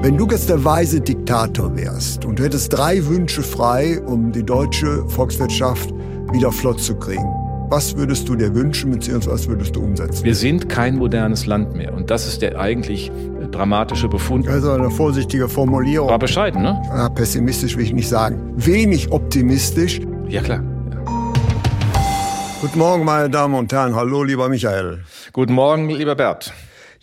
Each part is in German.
Wenn du jetzt der weise Diktator wärst und du hättest drei Wünsche frei, um die deutsche Volkswirtschaft wieder flott zu kriegen, was würdest du dir wünschen, beziehungsweise was würdest du umsetzen? Wir sind kein modernes Land mehr. Und das ist der eigentlich dramatische Befund. Also eine vorsichtige Formulierung. War bescheiden, ne? Ja, pessimistisch will ich nicht sagen. Wenig optimistisch. Ja, klar. Guten Morgen, meine Damen und Herren. Hallo, lieber Michael. Guten Morgen, lieber Bert.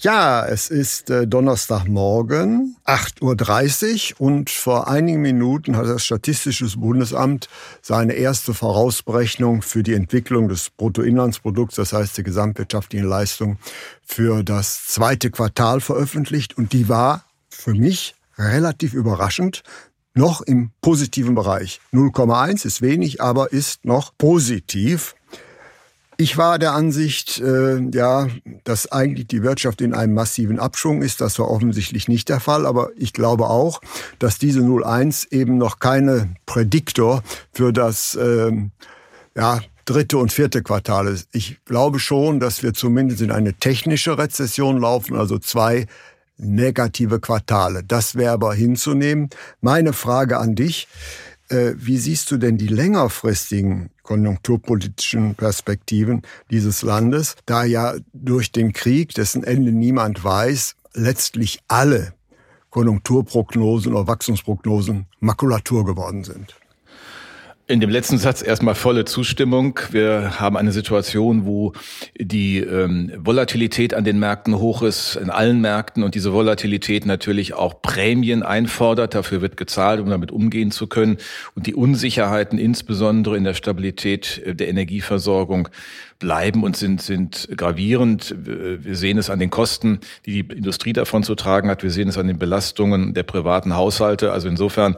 Ja, es ist äh, Donnerstagmorgen, 8.30 Uhr und vor einigen Minuten hat das Statistische Bundesamt seine erste Vorausberechnung für die Entwicklung des Bruttoinlandsprodukts, das heißt die gesamtwirtschaftliche Leistung, für das zweite Quartal veröffentlicht und die war für mich relativ überraschend noch im positiven Bereich. 0,1 ist wenig, aber ist noch positiv. Ich war der Ansicht, äh, ja, dass eigentlich die Wirtschaft in einem massiven Abschwung ist. Das war offensichtlich nicht der Fall. Aber ich glaube auch, dass diese 0,1 eben noch keine Prädiktor für das äh, ja, dritte und vierte Quartal ist. Ich glaube schon, dass wir zumindest in eine technische Rezession laufen, also zwei negative Quartale. Das wäre aber hinzunehmen. Meine Frage an dich, wie siehst du denn die längerfristigen konjunkturpolitischen Perspektiven dieses Landes, da ja durch den Krieg, dessen Ende niemand weiß, letztlich alle Konjunkturprognosen oder Wachstumsprognosen Makulatur geworden sind? In dem letzten Satz erstmal volle Zustimmung. Wir haben eine Situation, wo die ähm, Volatilität an den Märkten hoch ist, in allen Märkten, und diese Volatilität natürlich auch Prämien einfordert. Dafür wird gezahlt, um damit umgehen zu können. Und die Unsicherheiten, insbesondere in der Stabilität äh, der Energieversorgung, bleiben und sind, sind gravierend. Wir sehen es an den Kosten, die die Industrie davon zu tragen hat. Wir sehen es an den Belastungen der privaten Haushalte. Also insofern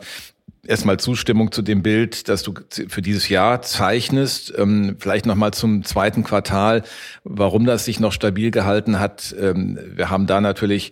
erstmal Zustimmung zu dem Bild, das du für dieses Jahr zeichnest. Ähm, vielleicht nochmal zum zweiten Quartal, warum das sich noch stabil gehalten hat. Ähm, wir haben da natürlich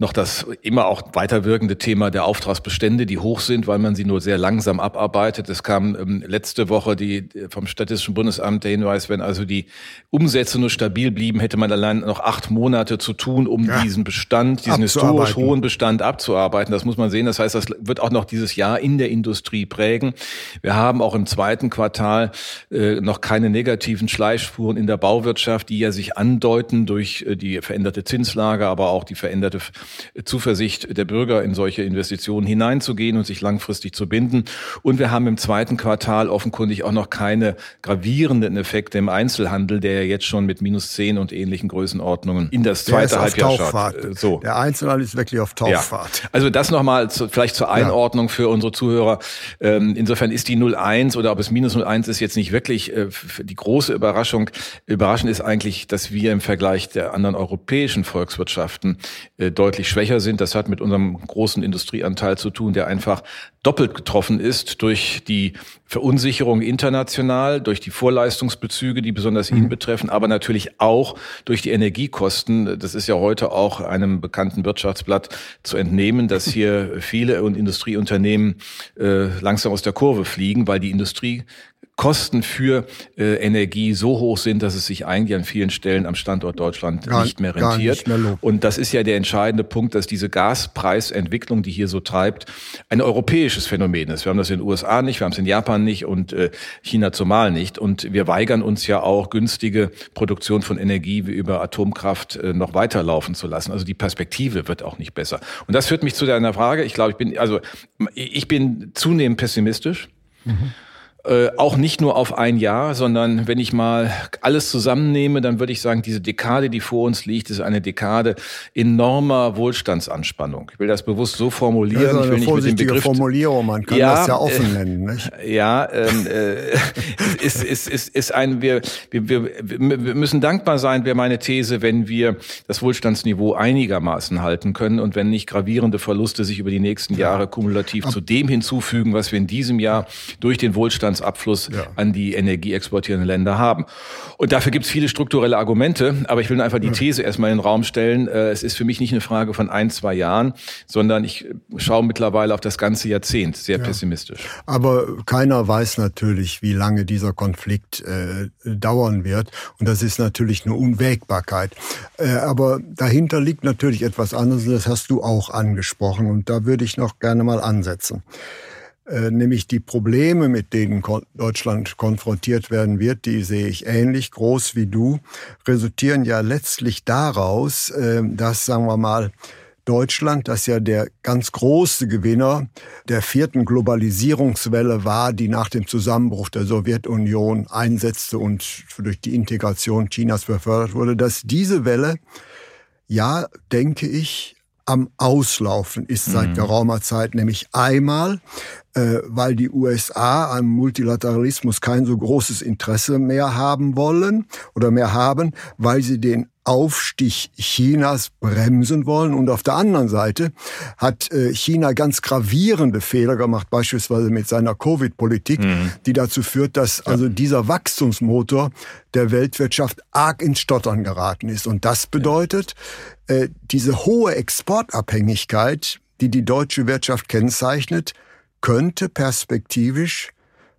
noch das immer auch weiterwirkende Thema der Auftragsbestände, die hoch sind, weil man sie nur sehr langsam abarbeitet. Es kam ähm, letzte Woche die vom Statistischen Bundesamt der Hinweis, wenn also die Umsätze nur stabil blieben, hätte man allein noch acht Monate zu tun, um ja. diesen Bestand, diesen historisch hohen Bestand abzuarbeiten. Das muss man sehen. Das heißt, das wird auch noch dieses Jahr in der Industrie prägen. Wir haben auch im zweiten Quartal äh, noch keine negativen Schleifspuren in der Bauwirtschaft, die ja sich andeuten durch äh, die veränderte Zinslage, aber auch die veränderte Zuversicht der Bürger in solche Investitionen hineinzugehen und sich langfristig zu binden. Und wir haben im zweiten Quartal offenkundig auch noch keine gravierenden Effekte im Einzelhandel, der ja jetzt schon mit minus zehn und ähnlichen Größenordnungen in das zweite Halbjahr schaut. Äh, so. Der Einzelhandel ist wirklich auf Tauffahrt. Ja. Also das nochmal zu, vielleicht zur Einordnung ja. für unsere Zuhörer. Ähm, insofern ist die 01 oder ob es minus 01 ist jetzt nicht wirklich äh, die große Überraschung. Überraschend ist eigentlich, dass wir im Vergleich der anderen europäischen Volkswirtschaften äh, deutlich deutlich schwächer sind. Das hat mit unserem großen Industrieanteil zu tun, der einfach doppelt getroffen ist durch die Verunsicherung international, durch die Vorleistungsbezüge, die besonders ihn mhm. betreffen, aber natürlich auch durch die Energiekosten. Das ist ja heute auch einem bekannten Wirtschaftsblatt zu entnehmen, dass hier viele Industrieunternehmen äh, langsam aus der Kurve fliegen, weil die Industrie Kosten für äh, Energie so hoch sind, dass es sich eigentlich an vielen Stellen am Standort Deutschland gar, nicht mehr rentiert. Nicht mehr und das ist ja der entscheidende Punkt, dass diese Gaspreisentwicklung, die hier so treibt, ein europäisches Phänomen ist. Wir haben das in den USA nicht, wir haben es in Japan nicht und äh, China zumal nicht. Und wir weigern uns ja auch günstige Produktion von Energie wie über Atomkraft äh, noch weiterlaufen zu lassen. Also die Perspektive wird auch nicht besser. Und das führt mich zu deiner Frage. Ich glaube, ich bin also ich bin zunehmend pessimistisch. Mhm Äh, auch nicht nur auf ein Jahr, sondern wenn ich mal alles zusammennehme, dann würde ich sagen, diese Dekade, die vor uns liegt, ist eine Dekade enormer Wohlstandsanspannung. Ich will das bewusst so formulieren. Das ist eine ich will nicht mit dem Begriff Formulierung, man kann ja, das ja offen äh, nennen. Nicht? Ja, ähm, äh, ist, ist, ist, ist ein, wir, wir, wir, wir müssen dankbar sein, wäre meine These, wenn wir das Wohlstandsniveau einigermaßen halten können und wenn nicht gravierende Verluste sich über die nächsten Jahre kumulativ zu dem hinzufügen, was wir in diesem Jahr durch den Wohlstand Wohlstandsabfluss ja. an die energieexportierenden Länder haben. Und dafür gibt es viele strukturelle Argumente, aber ich will einfach die These erstmal in den Raum stellen. Äh, es ist für mich nicht eine Frage von ein, zwei Jahren, sondern ich schaue mittlerweile auf das ganze Jahrzehnt sehr ja. pessimistisch. Aber keiner weiß natürlich, wie lange dieser Konflikt äh, dauern wird. Und das ist natürlich eine Unwägbarkeit. Äh, aber dahinter liegt natürlich etwas anderes, das hast du auch angesprochen. Und da würde ich noch gerne mal ansetzen. Äh, nämlich die Probleme, mit denen Deutschland konfrontiert werden wird, die sehe ich ähnlich groß wie du, resultieren ja letztlich daraus, äh, dass, sagen wir mal, Deutschland, das ja der ganz große Gewinner der vierten Globalisierungswelle war, die nach dem Zusammenbruch der Sowjetunion einsetzte und durch die Integration Chinas befördert wurde, dass diese Welle, ja, denke ich, am Auslaufen ist seit mhm. geraumer Zeit, nämlich einmal, weil die USA am Multilateralismus kein so großes Interesse mehr haben wollen oder mehr haben, weil sie den Aufstieg Chinas bremsen wollen. Und auf der anderen Seite hat äh, China ganz gravierende Fehler gemacht, beispielsweise mit seiner Covid-Politik, mhm. die dazu führt, dass also dieser Wachstumsmotor der Weltwirtschaft arg ins Stottern geraten ist. Und das bedeutet, äh, diese hohe Exportabhängigkeit, die die deutsche Wirtschaft kennzeichnet, könnte perspektivisch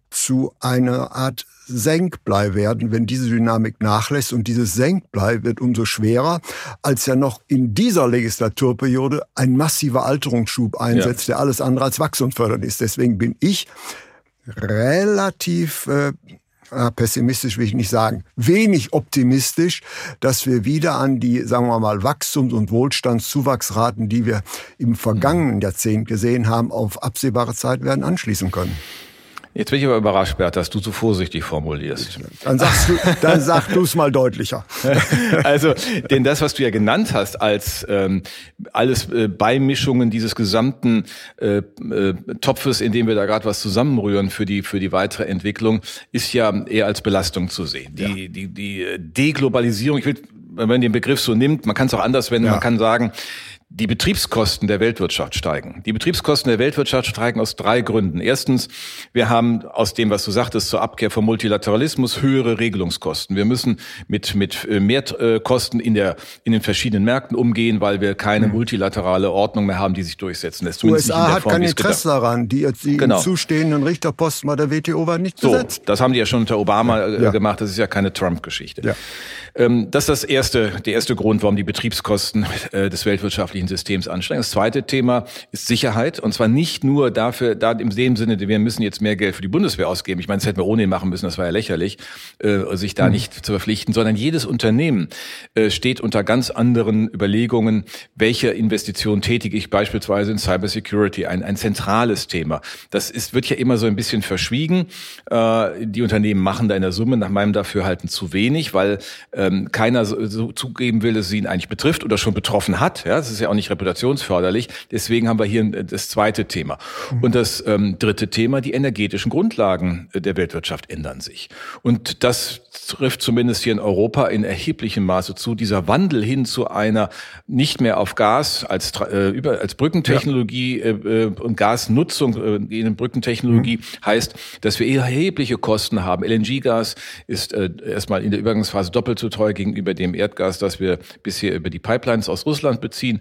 zu einer Art Senkblei werden, wenn diese Dynamik nachlässt. Und dieses Senkblei wird umso schwerer, als ja noch in dieser Legislaturperiode ein massiver Alterungsschub einsetzt, ja. der alles andere als wachstumsfördernd ist. Deswegen bin ich relativ äh, pessimistisch will ich nicht sagen, wenig optimistisch, dass wir wieder an die, sagen wir mal, Wachstums- und Wohlstandszuwachsraten, die wir im vergangenen Jahrzehnt gesehen haben, auf absehbare Zeit werden anschließen können. Jetzt bin ich aber überrascht, Bert, dass du so vorsichtig formulierst. Dann sagst du, dann sag du es mal deutlicher. also, denn das, was du ja genannt hast als ähm, alles äh, Beimischungen dieses gesamten äh, äh, Topfes, in dem wir da gerade was zusammenrühren für die für die weitere Entwicklung, ist ja eher als Belastung zu sehen. Die ja. die die Deglobalisierung, ich will, wenn man den Begriff so nimmt, man kann es auch anders wenden, ja. man kann sagen, die Betriebskosten der Weltwirtschaft steigen. Die Betriebskosten der Weltwirtschaft steigen aus drei Gründen. Erstens, wir haben aus dem, was du sagtest, zur Abkehr vom Multilateralismus höhere Regelungskosten. Wir müssen mit, mit äh, Mehrkosten in, der, in den verschiedenen Märkten umgehen, weil wir keine hm. multilaterale Ordnung mehr haben, die sich durchsetzen lässt. USA hat Form, kein Interesse daran. Die, die genau. zustehenden Richterposten bei der WTO waren nicht besetzt. So, das haben die ja schon unter Obama ja. Äh, gemacht. Das ist ja keine Trump-Geschichte. Ja. Ähm, das ist das erste, der erste Grund, warum die Betriebskosten äh, des weltwirtschaftlichen Systems ansteigen. Das zweite Thema ist Sicherheit. Und zwar nicht nur dafür, da im dem Sinne, wir müssen jetzt mehr Geld für die Bundeswehr ausgeben. Ich meine, das hätten wir ohnehin machen müssen, das war ja lächerlich, äh, sich da mhm. nicht zu verpflichten, sondern jedes Unternehmen äh, steht unter ganz anderen Überlegungen, welche Investitionen tätige ich beispielsweise in Cybersecurity, ein, ein zentrales Thema. Das ist, wird ja immer so ein bisschen verschwiegen. Die Unternehmen machen da in der Summe nach meinem Dafürhalten zu wenig, weil ähm, keiner so, so zugeben will, dass es ihn eigentlich betrifft oder schon betroffen hat. Ja, das ist ja auch nicht reputationsförderlich. Deswegen haben wir hier das zweite Thema. Und das ähm, dritte Thema, die energetischen Grundlagen der Weltwirtschaft ändern sich. Und das trifft zumindest hier in Europa in erheblichem Maße zu. Dieser Wandel hin zu einer nicht mehr auf Gas als, äh, über, als Brückentechnologie ja. äh, äh und Gasnutzung äh, in Brückentechnologie mhm. heißt, dass wir erhebliche Kosten haben. LNG-Gas ist äh, erstmal in der Übergangsphase doppelt so teuer gegenüber dem Erdgas, das wir bisher über die Pipelines aus Russland beziehen.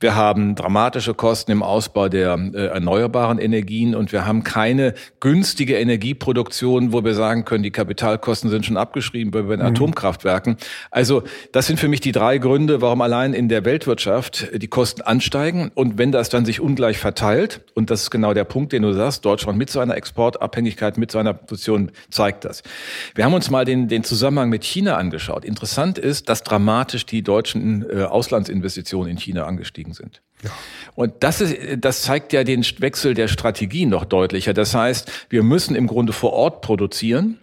Wir haben dramatische Kosten im Ausbau der äh, erneuerbaren Energien und wir haben keine günstige Energieproduktion, wo wir sagen können, die Kapitalkosten sind schon abgeschrieben bei den mhm. Atomkraftwerken. Also das sind für mich die drei Gründe, warum allein in der Weltwirtschaft die Kosten ansteigen. Und wenn das dann sich ungleich verteilt, und das ist genau der Punkt, den du sagst, Deutschland mit seiner Exportabhängigkeit, mit seiner Position zeigt das. Wir haben uns mal den, den Zusammenhang mit China angeschaut. Interessant ist, dass dramatisch die deutschen äh, Auslandsinvestitionen in China angestiegen sind. Ja. Und das ist, das zeigt ja den Wechsel der Strategie noch deutlicher. Das heißt, wir müssen im Grunde vor Ort produzieren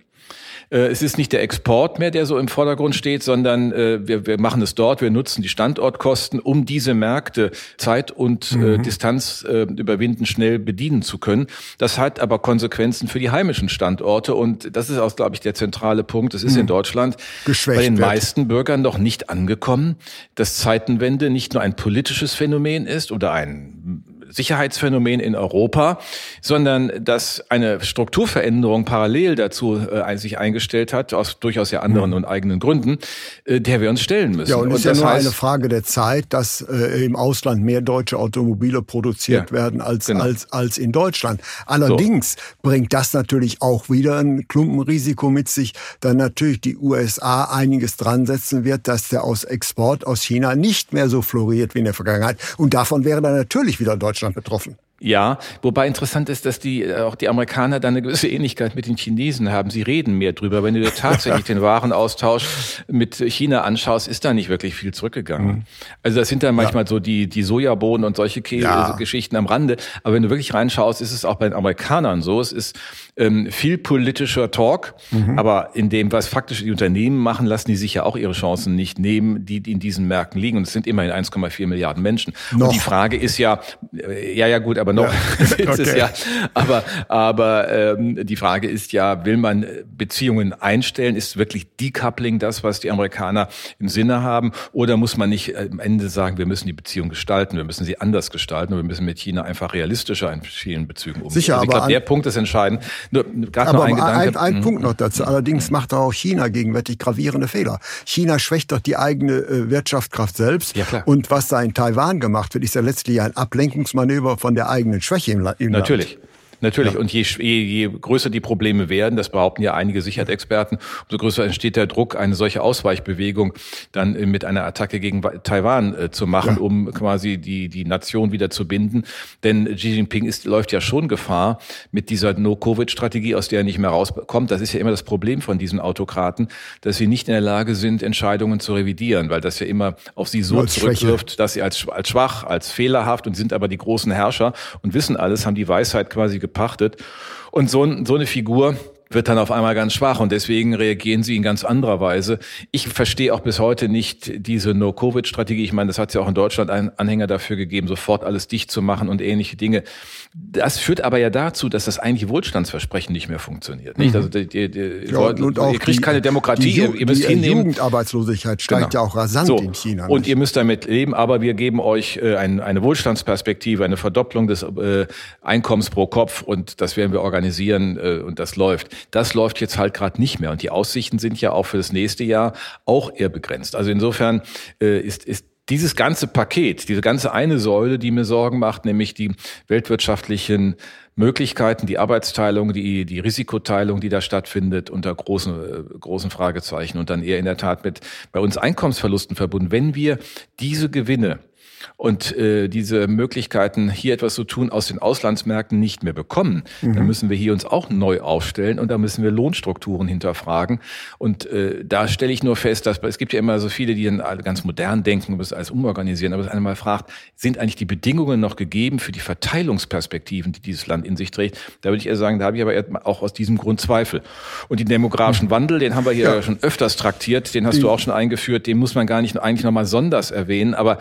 es ist nicht der Export mehr, der so im Vordergrund steht, sondern äh, wir, wir machen es dort, wir nutzen die Standortkosten, um diese Märkte Zeit und äh, mhm. Distanz überwinden, schnell bedienen zu können. Das hat aber Konsequenzen für die heimischen Standorte und das ist auch, glaube ich, der zentrale Punkt. Es ist mhm. in Deutschland bei den wird. meisten Bürgern noch nicht angekommen, dass Zeitenwende nicht nur ein politisches Phänomen ist oder ein Sicherheitsphänomen in Europa, sondern dass eine Strukturveränderung parallel dazu äh, sich eingestellt hat, aus durchaus ja anderen mhm. und eigenen Gründen, äh, der wir uns stellen müssen. Ja, und es ist ja nur heißt, eine Frage der Zeit, dass äh, im Ausland mehr deutsche Automobile produziert ja, werden als, genau. als, als in Deutschland. Allerdings so. bringt das natürlich auch wieder ein Klumpenrisiko mit sich, da natürlich die USA einiges dran setzen wird, dass der aus Export aus China nicht mehr so floriert wie in der Vergangenheit. Und davon wäre dann natürlich wieder Deutschland Deutschland betroffen. Ja, wobei interessant ist, dass die äh, auch die Amerikaner da eine gewisse Ähnlichkeit mit den Chinesen haben. Sie reden mehr drüber. Wenn du dir tatsächlich den Warenaustausch mit China anschaust, ist da nicht wirklich viel zurückgegangen. Mhm. Also das sind dann manchmal ja. so die die Sojabohnen und solche Kä ja. Geschichten am Rande. Aber wenn du wirklich reinschaust, ist es auch bei den Amerikanern so. Es ist ähm, viel politischer Talk, mhm. aber in dem, was faktisch die Unternehmen machen, lassen die sich ja auch ihre Chancen nicht nehmen, die, in diesen Märkten liegen. Und es sind immerhin 1,4 Milliarden Menschen. Noch. Und die Frage ist ja, äh, ja, ja gut, aber noch ja. ist okay. es ja. Aber, aber ähm, die Frage ist ja, will man Beziehungen einstellen? Ist wirklich Decoupling das, was die Amerikaner im Sinne haben? Oder muss man nicht am Ende sagen, wir müssen die Beziehung gestalten, wir müssen sie anders gestalten und wir müssen mit China einfach realistischer in vielen Bezügen umgehen? Sicher, also ich glaube, der Punkt ist entscheidend. Nur, Aber ein, ein, ein Punkt noch dazu. Mhm. Allerdings macht auch China gegenwärtig gravierende Fehler. China schwächt doch die eigene äh, Wirtschaftskraft selbst. Ja, klar. Und was da in Taiwan gemacht wird, ist ja letztlich ein Ablenkungsmanöver von der eigenen Schwäche im, im Natürlich. Land. Natürlich. Ja. Und je, je, je größer die Probleme werden, das behaupten ja einige Sicherheitsexperten, umso größer entsteht der Druck, eine solche Ausweichbewegung dann mit einer Attacke gegen Taiwan äh, zu machen, ja. um quasi die, die Nation wieder zu binden. Denn Xi Jinping ist, läuft ja schon Gefahr mit dieser No-Covid-Strategie, aus der er nicht mehr rauskommt. Das ist ja immer das Problem von diesen Autokraten, dass sie nicht in der Lage sind, Entscheidungen zu revidieren, weil das ja immer auf sie so zurückwirft, Schwäche. dass sie als, als schwach, als fehlerhaft und sind aber die großen Herrscher und wissen alles, haben die Weisheit quasi gepachtet. Und so, so eine Figur, wird dann auf einmal ganz schwach und deswegen reagieren sie in ganz anderer Weise. Ich verstehe auch bis heute nicht diese No-Covid-Strategie. Ich meine, das hat ja auch in Deutschland einen Anhänger dafür gegeben, sofort alles dicht zu machen und ähnliche Dinge. Das führt aber ja dazu, dass das eigentliche Wohlstandsversprechen nicht mehr funktioniert. Nicht? Mhm. Also die, die, die, ja, und ihr kriegt die, keine Demokratie, die, ihr müsst die hinnehmen. Jugendarbeitslosigkeit steigt genau. ja auch rasant so. in China. Und ihr müsst damit leben, aber wir geben euch äh, ein, eine Wohlstandsperspektive, eine Verdopplung des äh, Einkommens pro Kopf und das werden wir organisieren äh, und das läuft. Das läuft jetzt halt gerade nicht mehr und die Aussichten sind ja auch für das nächste Jahr auch eher begrenzt. Also insofern äh, ist, ist dieses ganze Paket, diese ganze eine Säule, die mir Sorgen macht, nämlich die weltwirtschaftlichen Möglichkeiten, die Arbeitsteilung, die, die Risikoteilung, die da stattfindet, unter großen, äh, großen Fragezeichen und dann eher in der Tat mit bei uns Einkommensverlusten verbunden. Wenn wir diese Gewinne und äh, diese Möglichkeiten, hier etwas zu tun, aus den Auslandsmärkten nicht mehr bekommen, mhm. dann müssen wir hier uns auch neu aufstellen und da müssen wir Lohnstrukturen hinterfragen. Und äh, da stelle ich nur fest, dass es gibt ja immer so viele, die dann ganz modern denken und das alles umorganisieren, aber es einmal fragt, sind eigentlich die Bedingungen noch gegeben für die Verteilungsperspektiven, die dieses Land in sich trägt? Da würde ich eher sagen, da habe ich aber auch aus diesem Grund Zweifel. Und den demografischen mhm. Wandel, den haben wir hier ja. schon öfters traktiert, den hast die. du auch schon eingeführt, den muss man gar nicht eigentlich nochmal sonders erwähnen, aber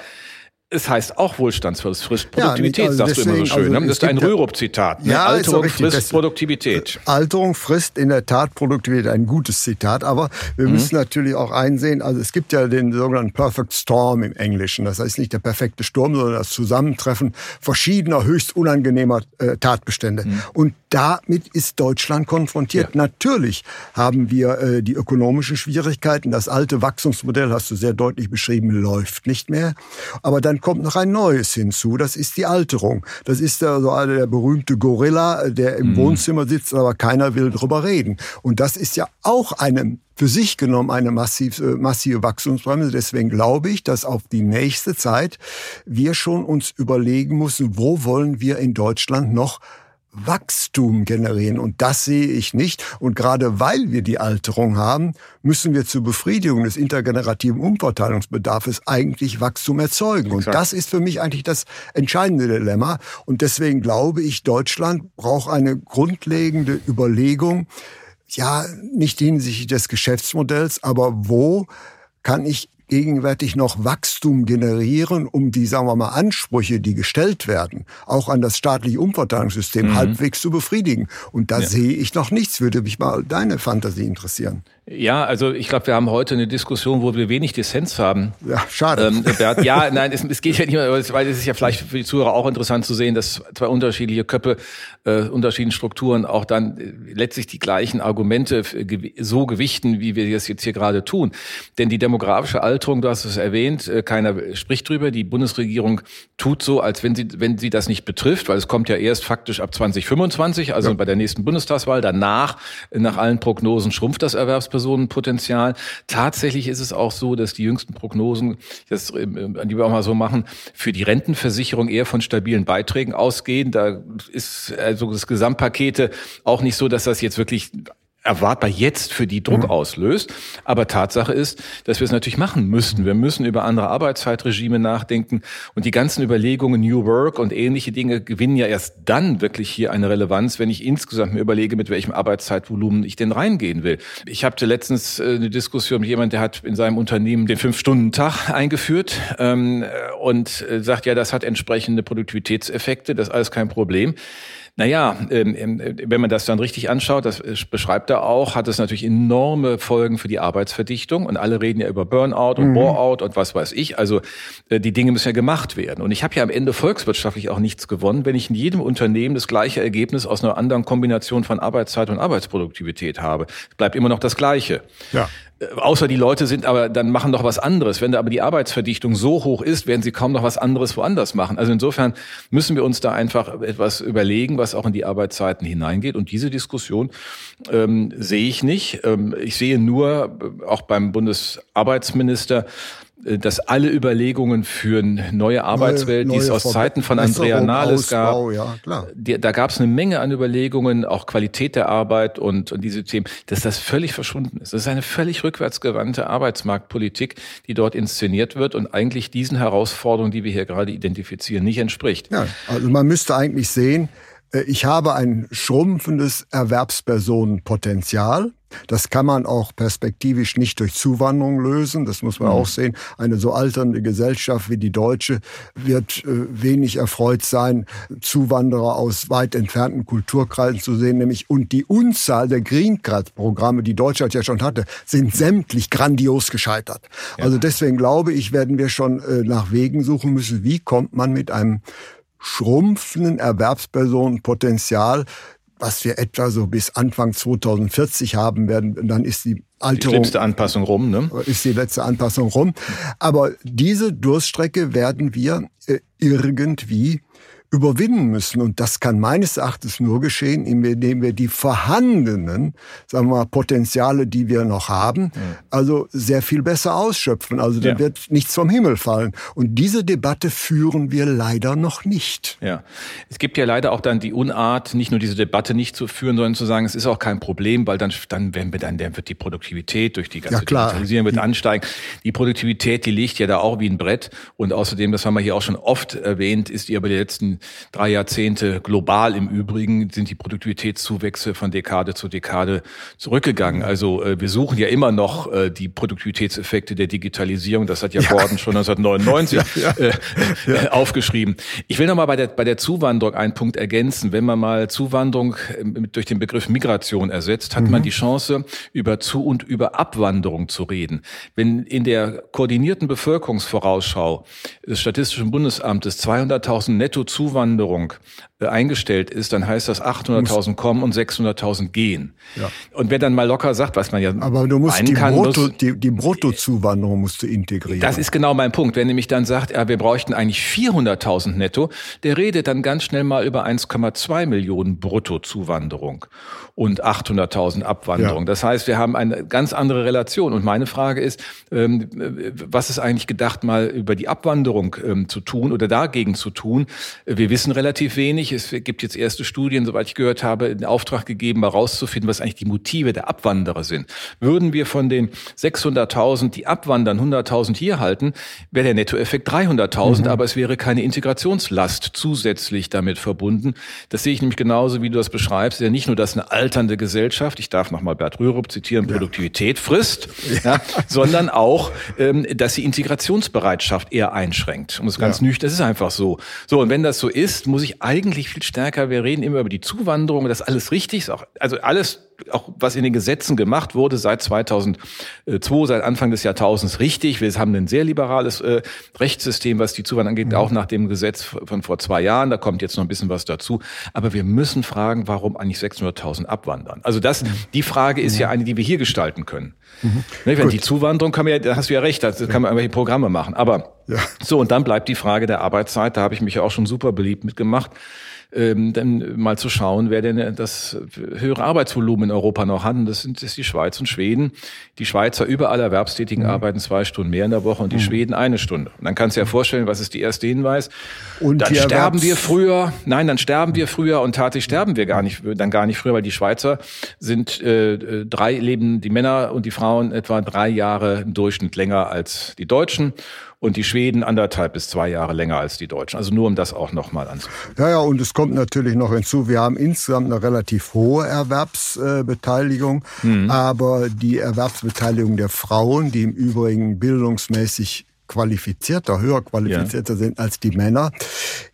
es heißt auch Wohlstandsverlust, frisst Produktivität, ja, also sagst deswegen, du immer so schön. Also ne? das ist ein Rürup-Zitat. Ne? Ja, Alterung frisst Produktivität. Alterung frisst in der Tat Produktivität, ein gutes Zitat. Aber wir mhm. müssen natürlich auch einsehen, also es gibt ja den sogenannten Perfect Storm im Englischen. Das heißt nicht der perfekte Sturm, sondern das Zusammentreffen verschiedener höchst unangenehmer äh, Tatbestände. Mhm. Und damit ist Deutschland konfrontiert. Ja. Natürlich haben wir äh, die ökonomischen Schwierigkeiten. Das alte Wachstumsmodell, hast du sehr deutlich beschrieben, läuft nicht mehr. Aber dann kommt noch ein neues hinzu. Das ist die Alterung. Das ist also der berühmte Gorilla, der im mhm. Wohnzimmer sitzt, aber keiner will drüber reden. Und das ist ja auch eine für sich genommen eine massive, massive Wachstumsbremse. Deswegen glaube ich, dass auf die nächste Zeit wir schon uns überlegen müssen, wo wollen wir in Deutschland noch Wachstum generieren. Und das sehe ich nicht. Und gerade weil wir die Alterung haben, müssen wir zur Befriedigung des intergenerativen Umverteilungsbedarfs eigentlich Wachstum erzeugen. Und das ist für mich eigentlich das entscheidende Dilemma. Und deswegen glaube ich, Deutschland braucht eine grundlegende Überlegung, ja, nicht hinsichtlich des Geschäftsmodells, aber wo kann ich gegenwärtig noch Wachstum generieren, um die, sagen wir mal, Ansprüche, die gestellt werden, auch an das staatliche Umverteilungssystem mhm. halbwegs zu befriedigen. Und da ja. sehe ich noch nichts. Würde mich mal deine Fantasie interessieren. Ja, also ich glaube, wir haben heute eine Diskussion, wo wir wenig Dissens haben. Ja, schade. Ähm, Bert, ja, nein, es, es, geht ja nicht mehr, weil es ist ja vielleicht für die Zuhörer auch interessant zu sehen, dass zwei unterschiedliche Köpfe, äh, unterschiedlichen Strukturen auch dann äh, letztlich die gleichen Argumente so gewichten, wie wir das jetzt hier gerade tun. Denn die demografische Alterung, du hast es erwähnt, äh, keiner spricht drüber. Die Bundesregierung tut so, als wenn sie, wenn sie das nicht betrifft, weil es kommt ja erst faktisch ab 2025, also ja. bei der nächsten Bundestagswahl. Danach, nach allen Prognosen, schrumpft das Erwerbs Personenpotenzial. Tatsächlich ist es auch so, dass die jüngsten Prognosen, das, ähm, die wir auch mal so machen, für die Rentenversicherung eher von stabilen Beiträgen ausgehen. Da ist also das Gesamtpakete auch nicht so, dass das jetzt wirklich erwartbar jetzt für die Druck mhm. auslöst. Aber Tatsache ist, dass wir es natürlich machen müssten. Wir müssen über andere Arbeitszeitregime nachdenken und die ganzen Überlegungen New Work und ähnliche Dinge gewinnen ja erst dann wirklich hier eine Relevanz, wenn ich insgesamt mir überlege, mit welchem Arbeitszeitvolumen ich denn reingehen will. Ich hatte letztens äh, eine Diskussion mit jemandem, der hat in seinem Unternehmen den Fünf-Stunden-Tag eingeführt ähm, und äh, sagt, ja, das hat entsprechende Produktivitätseffekte, das ist alles kein Problem. Naja, ähm, ähm, wenn man das dann richtig anschaut, das beschreibt er auch, hat es natürlich enorme Folgen für die Arbeitsverdichtung. Und alle reden ja über Burnout und mhm. Boreout und was weiß ich. Also äh, die Dinge müssen ja gemacht werden. Und ich habe ja am Ende volkswirtschaftlich auch nichts gewonnen, wenn ich in jedem Unternehmen das gleiche Ergebnis aus einer anderen Kombination von Arbeitszeit und Arbeitsproduktivität habe. Es bleibt immer noch das Gleiche. Ja. Äh, außer die Leute sind aber dann machen noch was anderes. Wenn da aber die Arbeitsverdichtung so hoch ist, werden sie kaum noch was anderes woanders machen. Also insofern müssen wir uns da einfach etwas überlegen, was auch in die Arbeitszeiten hineingeht. Und diese Diskussion ähm, sehe ich nicht. Ähm, ich sehe nur, äh, auch beim Bundesarbeitsminister, dass alle Überlegungen für eine neue Arbeitswelt, neue, die es aus Zeiten von Andrea Nahles gab, ja, die, da gab es eine Menge an Überlegungen, auch Qualität der Arbeit und, und diese Themen, dass das völlig verschwunden ist. Das ist eine völlig rückwärtsgewandte Arbeitsmarktpolitik, die dort inszeniert wird und eigentlich diesen Herausforderungen, die wir hier gerade identifizieren, nicht entspricht. Ja, also man müsste eigentlich sehen, äh, ich habe ein schrumpfendes Erwerbspersonenpotenzial. Das kann man auch perspektivisch nicht durch Zuwanderung lösen. Das muss man mhm. auch sehen. Eine so alternde Gesellschaft wie die deutsche wird äh, wenig erfreut sein, Zuwanderer aus weit entfernten Kulturkreisen zu sehen. Nämlich und die Unzahl der Green Card Programme, die Deutschland ja schon hatte, sind sämtlich grandios gescheitert. Ja. Also deswegen glaube ich, werden wir schon äh, nach Wegen suchen müssen. Wie kommt man mit einem schrumpfenden Erwerbspersonenpotenzial, was wir etwa so bis Anfang 2040 haben werden, dann ist die Alterung. Die letzte Anpassung rum, ne? Ist die letzte Anpassung rum. Aber diese Durststrecke werden wir äh, irgendwie überwinden müssen. Und das kann meines Erachtens nur geschehen, indem wir die vorhandenen, sagen wir mal, Potenziale, die wir noch haben, also sehr viel besser ausschöpfen. Also da ja. wird nichts vom Himmel fallen. Und diese Debatte führen wir leider noch nicht. Ja, es gibt ja leider auch dann die Unart, nicht nur diese Debatte nicht zu führen, sondern zu sagen, es ist auch kein Problem, weil dann, dann, werden wir dann, dann wird die Produktivität durch die ganze ja, klar. Digitalisierung wird ansteigen. Die Produktivität, die liegt ja da auch wie ein Brett. Und außerdem, das haben wir hier auch schon oft erwähnt, ist die aber die letzten drei Jahrzehnte global im Übrigen sind die Produktivitätszuwächse von Dekade zu Dekade zurückgegangen. Also äh, wir suchen ja immer noch äh, die Produktivitätseffekte der Digitalisierung. Das hat ja, ja. Gordon schon 1999 ja, ja. Äh, aufgeschrieben. Ich will nochmal bei der, bei der Zuwanderung einen Punkt ergänzen. Wenn man mal Zuwanderung ähm, durch den Begriff Migration ersetzt, hat mhm. man die Chance, über Zu- und über Abwanderung zu reden. Wenn in der koordinierten Bevölkerungsvorausschau des Statistischen Bundesamtes 200.000 Netto-Zuwanderung Wanderung äh, eingestellt ist, dann heißt das 800.000 kommen und 600.000 gehen. Ja. Und wer dann mal locker sagt, was man ja Aber du musst die, kann, Brutto, muss, die, die Bruttozuwanderung musst du integrieren. Das ist genau mein Punkt. Wer nämlich dann sagt, ja, wir bräuchten eigentlich 400.000 netto, der redet dann ganz schnell mal über 1,2 Millionen Bruttozuwanderung und 800.000 Abwanderung. Ja. Das heißt, wir haben eine ganz andere Relation. Und meine Frage ist, ähm, was ist eigentlich gedacht, mal über die Abwanderung ähm, zu tun oder dagegen zu tun? Wir wissen relativ wenig. Es gibt jetzt erste Studien, soweit ich gehört habe, in Auftrag gegeben, mal rauszufinden, was eigentlich die Motive der Abwanderer sind. Würden wir von den 600.000, die abwandern, 100.000 hier halten, wäre der Nettoeffekt 300.000, mhm. aber es wäre keine Integrationslast zusätzlich damit verbunden. Das sehe ich nämlich genauso, wie du das beschreibst. Ja, nicht nur, dass eine alternde Gesellschaft, ich darf nochmal Bert Rürup zitieren, Produktivität frisst, ja. sondern auch, ähm, dass die Integrationsbereitschaft eher einschränkt. Um es ganz ja. nüchtern, das ist einfach so. So, und wenn das so ist, muss ich eigentlich viel stärker, wir reden immer über die Zuwanderung, das ist alles richtig, auch, also alles auch was in den Gesetzen gemacht wurde seit 2002, seit Anfang des Jahrtausends richtig. Wir haben ein sehr liberales äh, Rechtssystem, was die Zuwanderung angeht, mhm. auch nach dem Gesetz von vor zwei Jahren. Da kommt jetzt noch ein bisschen was dazu. Aber wir müssen fragen, warum eigentlich 600.000 abwandern? Also das, mhm. die Frage ist mhm. ja eine, die wir hier gestalten können. Mhm. Ne, wenn die Zuwanderung kann man ja, da hast du ja recht, da kann man irgendwelche Programme machen. Aber ja. so, und dann bleibt die Frage der Arbeitszeit. Da habe ich mich ja auch schon super beliebt mitgemacht ähm, dann mal zu schauen, wer denn das höhere Arbeitsvolumen in Europa noch hat. Und das sind das ist die Schweiz und Schweden. Die Schweizer überall Erwerbstätigen mhm. arbeiten zwei Stunden mehr in der Woche und die mhm. Schweden eine Stunde. Und dann kannst du dir ja vorstellen, was ist die erste Hinweis? Und dann sterben wir früher. Nein, dann sterben wir früher und tatsächlich sterben wir gar nicht, dann gar nicht früher, weil die Schweizer sind äh, drei leben die Männer und die Frauen etwa drei Jahre im Durchschnitt länger als die Deutschen und die Schweden anderthalb bis zwei Jahre länger als die Deutschen. Also nur um das auch nochmal anzufügen. Ja, ja, und es kommt natürlich noch hinzu, wir haben insgesamt eine relativ hohe Erwerbsbeteiligung, mhm. aber die Erwerbsbeteiligung der Frauen, die im Übrigen bildungsmäßig qualifizierter, höher qualifizierter ja. sind als die Männer,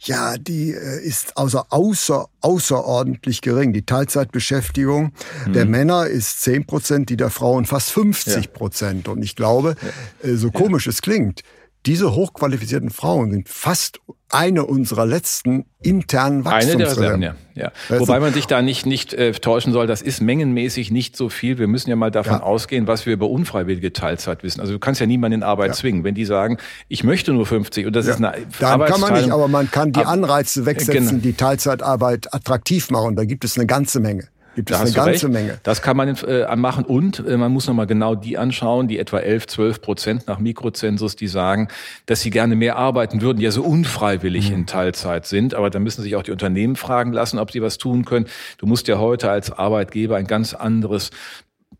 ja, die äh, ist also außer, außerordentlich gering. Die Teilzeitbeschäftigung mhm. der Männer ist 10 Prozent, die der Frauen fast 50 Prozent. Ja. Und ich glaube, ja. Äh, so komisch es klingt, diese hochqualifizierten Frauen sind fast eine unserer letzten internen Wachstumsreserven. Ja. ja. Wobei man sich da nicht, nicht äh, täuschen soll, das ist mengenmäßig nicht so viel. Wir müssen ja mal davon ja. ausgehen, was wir über unfreiwillige Teilzeit wissen. Also du kannst ja niemanden in Arbeit ja. zwingen. Wenn die sagen, ich möchte nur 50 und das ist eine Dann kann man nicht, aber man kann die Anreize wegsetzen, genau. die Teilzeitarbeit attraktiv machen. Da gibt es eine ganze Menge. Gibt es eine ganze recht. Menge. Das kann man äh, machen und äh, man muss nochmal genau die anschauen, die etwa 11, 12 Prozent nach Mikrozensus, die sagen, dass sie gerne mehr arbeiten würden, die ja so unfreiwillig mhm. in Teilzeit sind. Aber da müssen sich auch die Unternehmen fragen lassen, ob sie was tun können. Du musst ja heute als Arbeitgeber ein ganz anderes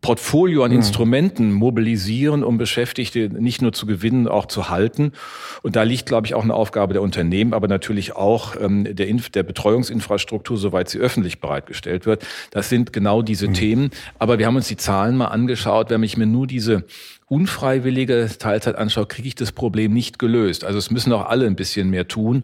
Portfolio an mhm. Instrumenten mobilisieren, um Beschäftigte nicht nur zu gewinnen, auch zu halten. Und da liegt, glaube ich, auch eine Aufgabe der Unternehmen, aber natürlich auch ähm, der, Inf der Betreuungsinfrastruktur, soweit sie öffentlich bereitgestellt wird. Das sind genau diese mhm. Themen. Aber wir haben uns die Zahlen mal angeschaut. Wenn ich mir nur diese unfreiwillige Teilzeit anschaue, kriege ich das Problem nicht gelöst. Also es müssen auch alle ein bisschen mehr tun.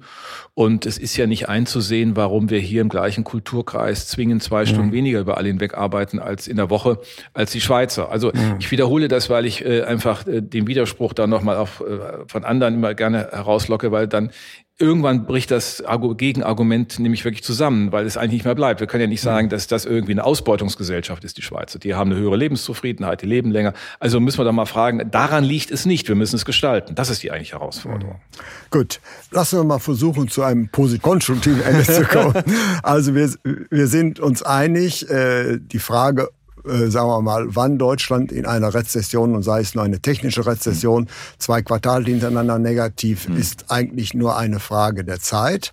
Und es ist ja nicht einzusehen, warum wir hier im gleichen Kulturkreis zwingend zwei mhm. Stunden weniger über alle hinweg arbeiten als in der Woche als die Schweizer. Also mhm. ich wiederhole das, weil ich äh, einfach äh, den Widerspruch da nochmal auf, äh, von anderen immer gerne herauslocke, weil dann irgendwann bricht das Gegenargument nämlich wirklich zusammen, weil es eigentlich nicht mehr bleibt. Wir können ja nicht sagen, dass das irgendwie eine Ausbeutungsgesellschaft ist, die Schweizer. Die haben eine höhere Lebenszufriedenheit, die leben länger. Also müssen wir da mal fragen, daran liegt es nicht. Wir müssen es gestalten. Das ist die eigentliche Herausforderung. Gut, lassen wir mal versuchen, zu einem positiv konstruktiven Ende zu kommen. Also wir, wir sind uns einig, äh, die Frage, äh, sagen wir mal, wann Deutschland in einer Rezession, und sei es nur eine technische Rezession, zwei Quartale hintereinander negativ, mhm. ist eigentlich nur eine Frage der Zeit.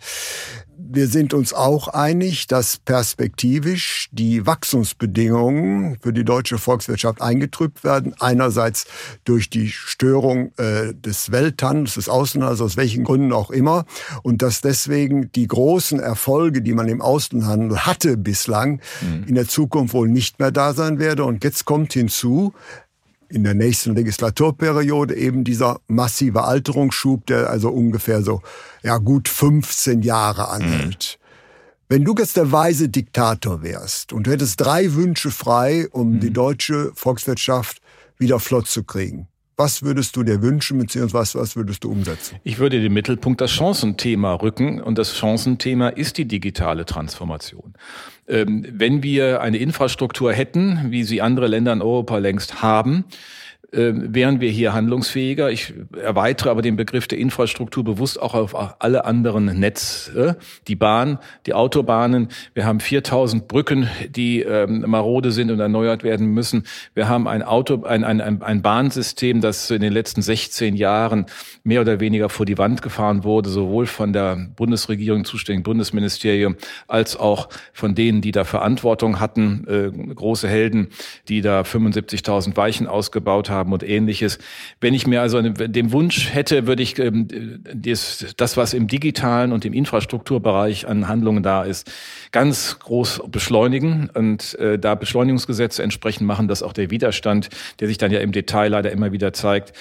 Wir sind uns auch einig, dass perspektivisch die Wachstumsbedingungen für die deutsche Volkswirtschaft eingetrübt werden. Einerseits durch die Störung äh, des Welthandels, des Außenhandels, aus welchen Gründen auch immer. Und dass deswegen die großen Erfolge, die man im Außenhandel hatte bislang, mhm. in der Zukunft wohl nicht mehr da sein werde. Und jetzt kommt hinzu, in der nächsten Legislaturperiode eben dieser massive Alterungsschub, der also ungefähr so ja gut 15 Jahre anhält. Mhm. Wenn du jetzt der weise Diktator wärst und du hättest drei Wünsche frei, um mhm. die deutsche Volkswirtschaft wieder flott zu kriegen, was würdest du dir wünschen, beziehungsweise was würdest du umsetzen? Ich würde den Mittelpunkt das Chancenthema rücken und das Chancenthema ist die digitale Transformation. Ähm, wenn wir eine Infrastruktur hätten, wie sie andere Länder in Europa längst haben, wären wir hier handlungsfähiger. Ich erweitere aber den Begriff der Infrastruktur bewusst auch auf alle anderen Netze, die Bahn, die Autobahnen. Wir haben 4000 Brücken, die ähm, marode sind und erneuert werden müssen. Wir haben ein Auto, ein, ein, ein Bahnsystem, das in den letzten 16 Jahren mehr oder weniger vor die Wand gefahren wurde, sowohl von der Bundesregierung, zuständigen Bundesministerium, als auch von denen, die da Verantwortung hatten, äh, große Helden, die da 75.000 Weichen ausgebaut haben haben und ähnliches. Wenn ich mir also den Wunsch hätte, würde ich ähm, das, was im digitalen und im Infrastrukturbereich an Handlungen da ist, ganz groß beschleunigen und äh, da Beschleunigungsgesetze entsprechend machen, dass auch der Widerstand, der sich dann ja im Detail leider immer wieder zeigt,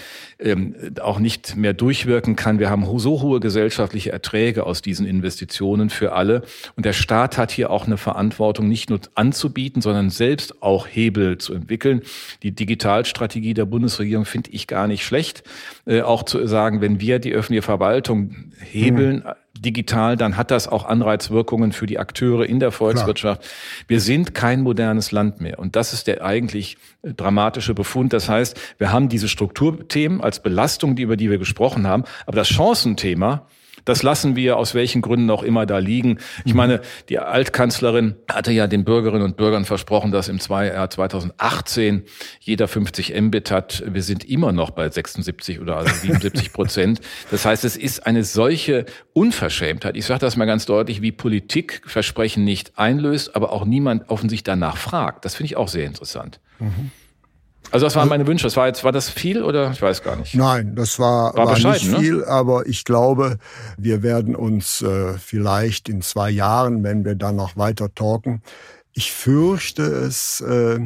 ähm, auch nicht mehr durchwirken kann. Wir haben so hohe gesellschaftliche Erträge aus diesen Investitionen für alle und der Staat hat hier auch eine Verantwortung, nicht nur anzubieten, sondern selbst auch Hebel zu entwickeln. Die Digitalstrategie der Bundesregierung finde ich gar nicht schlecht. Äh, auch zu sagen, wenn wir die öffentliche Verwaltung hebeln, mhm digital, dann hat das auch Anreizwirkungen für die Akteure in der Volkswirtschaft. Klar. Wir sind kein modernes Land mehr. Und das ist der eigentlich äh, dramatische Befund. Das heißt, wir haben diese Strukturthemen als Belastung, die, über die wir gesprochen haben. Aber das Chancenthema, das lassen wir aus welchen Gründen auch immer da liegen. Ich meine, die Altkanzlerin hatte ja den Bürgerinnen und Bürgern versprochen, dass im Jahr 2018 jeder 50 Mbit hat. Wir sind immer noch bei 76 oder also 77 Prozent. Das heißt, es ist eine solche Unverschämtheit. Ich sage das mal ganz deutlich, wie Politik Versprechen nicht einlöst, aber auch niemand offensichtlich danach fragt. Das finde ich auch sehr interessant. Mhm. Also das waren meine Wünsche. Das war jetzt, war das viel oder ich weiß gar nicht? Nein, das war, war, war nicht ne? viel, ne? aber ich glaube, wir werden uns äh, vielleicht in zwei Jahren, wenn wir dann noch weiter talken, ich fürchte es, äh,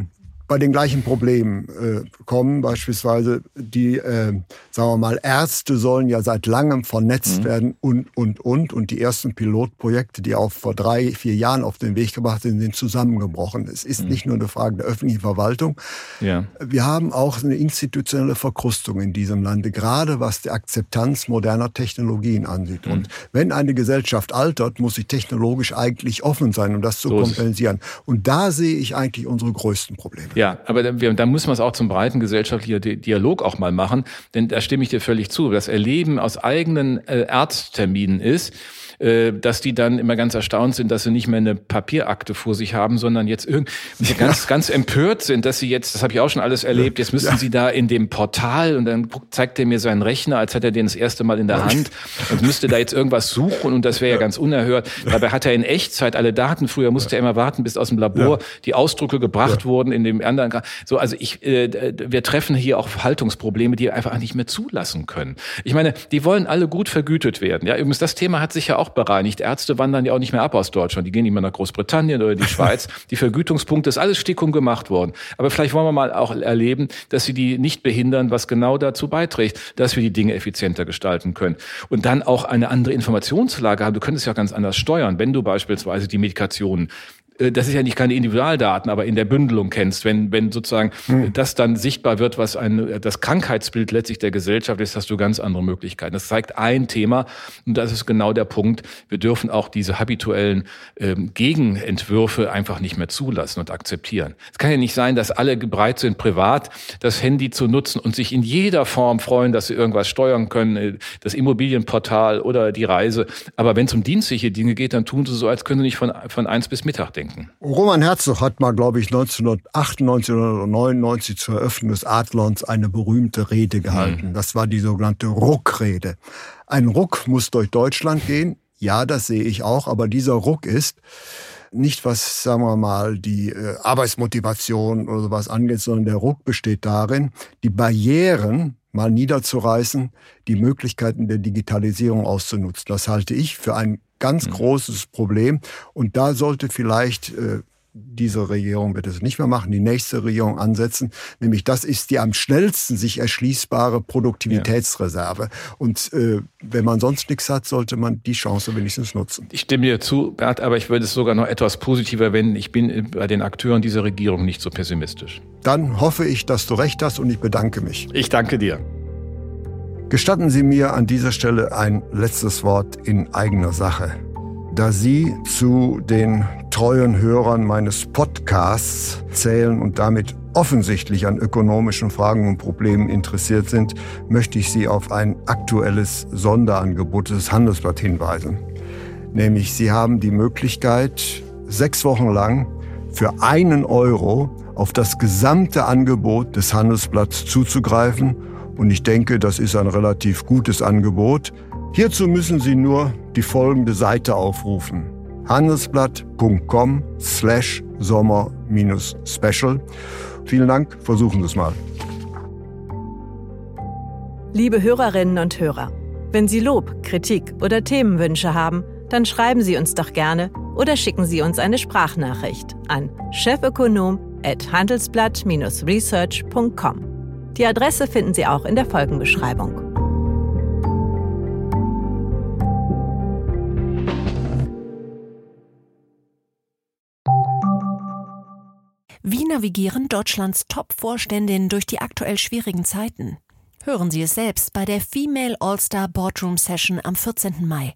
bei den gleichen Problemen äh, kommen. Beispielsweise die, äh, sagen wir mal, Ärzte sollen ja seit langem vernetzt mhm. werden und, und, und. Und die ersten Pilotprojekte, die auch vor drei, vier Jahren auf den Weg gebracht sind, sind zusammengebrochen. Es ist mhm. nicht nur eine Frage der öffentlichen Verwaltung. Ja. Wir haben auch eine institutionelle Verkrustung in diesem Lande, gerade was die Akzeptanz moderner Technologien ansieht. Mhm. Und wenn eine Gesellschaft altert, muss sie technologisch eigentlich offen sein, um das zu so kompensieren. Und da sehe ich eigentlich unsere größten Probleme. Ja, aber da, da muss man es auch zum breiten gesellschaftlichen Dialog auch mal machen, denn da stimme ich dir völlig zu. Das Erleben aus eigenen äh, Arztterminen ist, dass die dann immer ganz erstaunt sind, dass sie nicht mehr eine Papierakte vor sich haben, sondern jetzt irgendwie ja. ganz, ganz empört sind, dass sie jetzt, das habe ich auch schon alles erlebt, jetzt müssen ja. sie da in dem Portal und dann zeigt er mir seinen Rechner, als hätte er den das erste Mal in der Hand und müsste da jetzt irgendwas suchen und das wäre ja. ganz unerhört. Dabei hat er in Echtzeit alle Daten. Früher musste er immer warten, bis aus dem Labor die Ausdrucke gebracht wurden in dem anderen. So, also ich, äh, wir treffen hier auch Haltungsprobleme, die einfach nicht mehr zulassen können. Ich meine, die wollen alle gut vergütet werden. Ja, übrigens, das Thema hat sich ja auch auch bereinigt. Ärzte wandern ja auch nicht mehr ab aus Deutschland. Die gehen nicht mehr nach Großbritannien oder die Schweiz. die Vergütungspunkte ist alles Stickung gemacht worden. Aber vielleicht wollen wir mal auch erleben, dass sie die nicht behindern, was genau dazu beiträgt, dass wir die Dinge effizienter gestalten können. Und dann auch eine andere Informationslage haben. Du könntest ja ganz anders steuern, wenn du beispielsweise die Medikationen das ist ja nicht keine Individualdaten, aber in der Bündelung kennst, wenn, wenn sozusagen hm. das dann sichtbar wird, was ein, das Krankheitsbild letztlich der Gesellschaft ist, hast du ganz andere Möglichkeiten. Das zeigt ein Thema und das ist genau der Punkt. Wir dürfen auch diese habituellen ähm, Gegenentwürfe einfach nicht mehr zulassen und akzeptieren. Es kann ja nicht sein, dass alle bereit sind, privat das Handy zu nutzen und sich in jeder Form freuen, dass sie irgendwas steuern können, äh, das Immobilienportal oder die Reise. Aber wenn es um dienstliche Dinge geht, dann tun sie so, als können sie nicht von, von eins bis Mittag denken denken. Roman Herzog hat mal, glaube ich, 1998 oder 99 zur Eröffnung des Adlons eine berühmte Rede gehalten. Mhm. Das war die sogenannte Ruckrede. Ein Ruck muss durch Deutschland gehen. Ja, das sehe ich auch. Aber dieser Ruck ist nicht was, sagen wir mal, die äh, Arbeitsmotivation oder sowas angeht, sondern der Ruck besteht darin, die Barrieren mal niederzureißen, die Möglichkeiten der Digitalisierung auszunutzen. Das halte ich für ein ganz mhm. großes Problem. Und da sollte vielleicht äh, diese Regierung wird es nicht mehr machen, die nächste Regierung ansetzen. Nämlich das ist die am schnellsten sich erschließbare Produktivitätsreserve. Ja. Und äh, wenn man sonst nichts hat, sollte man die Chance wenigstens nutzen. Ich stimme dir zu, Bert, aber ich würde es sogar noch etwas positiver wenden. Ich bin bei den Akteuren dieser Regierung nicht so pessimistisch. Dann hoffe ich, dass du recht hast und ich bedanke mich. Ich danke dir. Gestatten Sie mir an dieser Stelle ein letztes Wort in eigener Sache. da Sie zu den treuen Hörern meines Podcasts zählen und damit offensichtlich an ökonomischen Fragen und Problemen interessiert sind, möchte ich Sie auf ein aktuelles Sonderangebot des Handelsblatt hinweisen. Nämlich Sie haben die Möglichkeit, sechs Wochen lang für einen Euro auf das gesamte Angebot des Handelsblatts zuzugreifen. Und ich denke, das ist ein relativ gutes Angebot. Hierzu müssen Sie nur die folgende Seite aufrufen. handelsblatt.com slash sommer-special. Vielen Dank, versuchen Sie es mal. Liebe Hörerinnen und Hörer, wenn Sie Lob, Kritik oder Themenwünsche haben, dann schreiben Sie uns doch gerne oder schicken Sie uns eine Sprachnachricht an chefökonom@handelsblatt-research.com. Die Adresse finden Sie auch in der Folgenbeschreibung. Wie navigieren Deutschlands Top-Vorständinnen durch die aktuell schwierigen Zeiten? Hören Sie es selbst bei der Female All-Star Boardroom Session am 14. Mai.